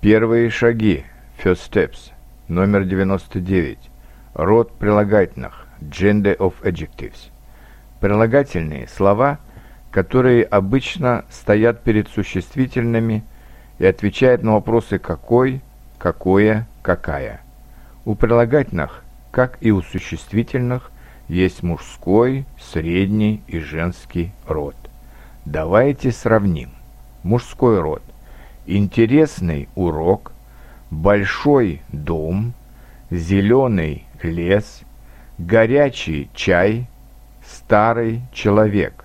Первые шаги. First steps. Номер 99. Род прилагательных. Gender of adjectives. Прилагательные слова, которые обычно стоят перед существительными и отвечают на вопросы «какой», «какое», «какая». У прилагательных, как и у существительных, есть мужской, средний и женский род. Давайте сравним. Мужской род. Интересный урок, большой дом, зеленый лес, горячий чай, старый человек.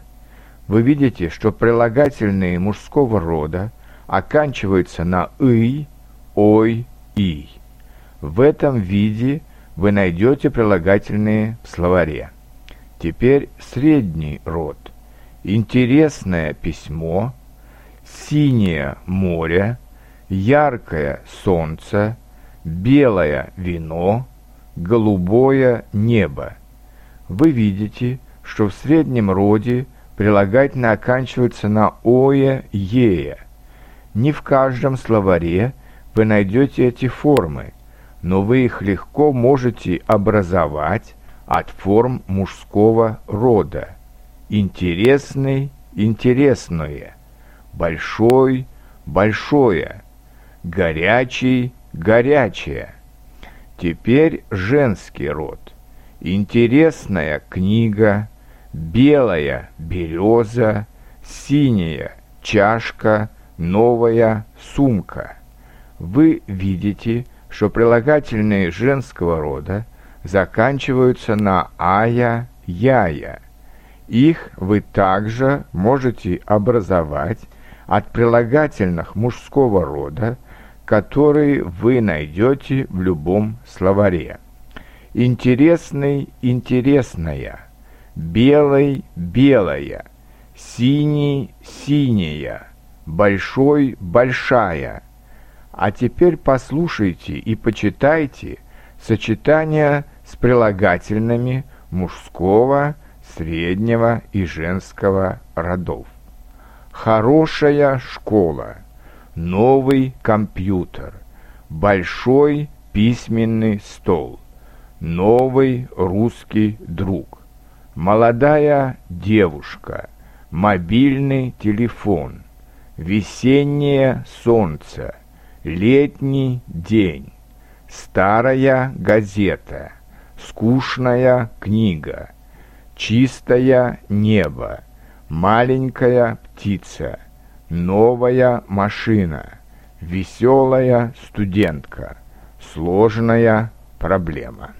Вы видите, что прилагательные мужского рода оканчиваются на «ый», «ой», «и». В этом виде вы найдете прилагательные в словаре. Теперь средний род. Интересное письмо, синее море, яркое солнце, белое вино, голубое небо. Вы видите, что в среднем роде прилагательно оканчивается на «ое», «ее». Не в каждом словаре вы найдете эти формы, но вы их легко можете образовать от форм мужского рода. Интересный, интересное, большой, большое, горячий, горячее. Теперь женский род. Интересная книга, белая береза, синяя чашка, новая сумка. Вы видите, что прилагательные женского рода заканчиваются на «ая», «яя». Их вы также можете образовать от прилагательных мужского рода, которые вы найдете в любом словаре. Интересный – интересная, белый – белая, синий – синяя, большой – большая – а теперь послушайте и почитайте сочетания с прилагательными мужского, среднего и женского родов. Хорошая школа, новый компьютер, большой письменный стол, новый русский друг, молодая девушка, мобильный телефон, весеннее солнце – Летний день. Старая газета. Скучная книга. Чистое небо. Маленькая птица. Новая машина. Веселая студентка. Сложная проблема.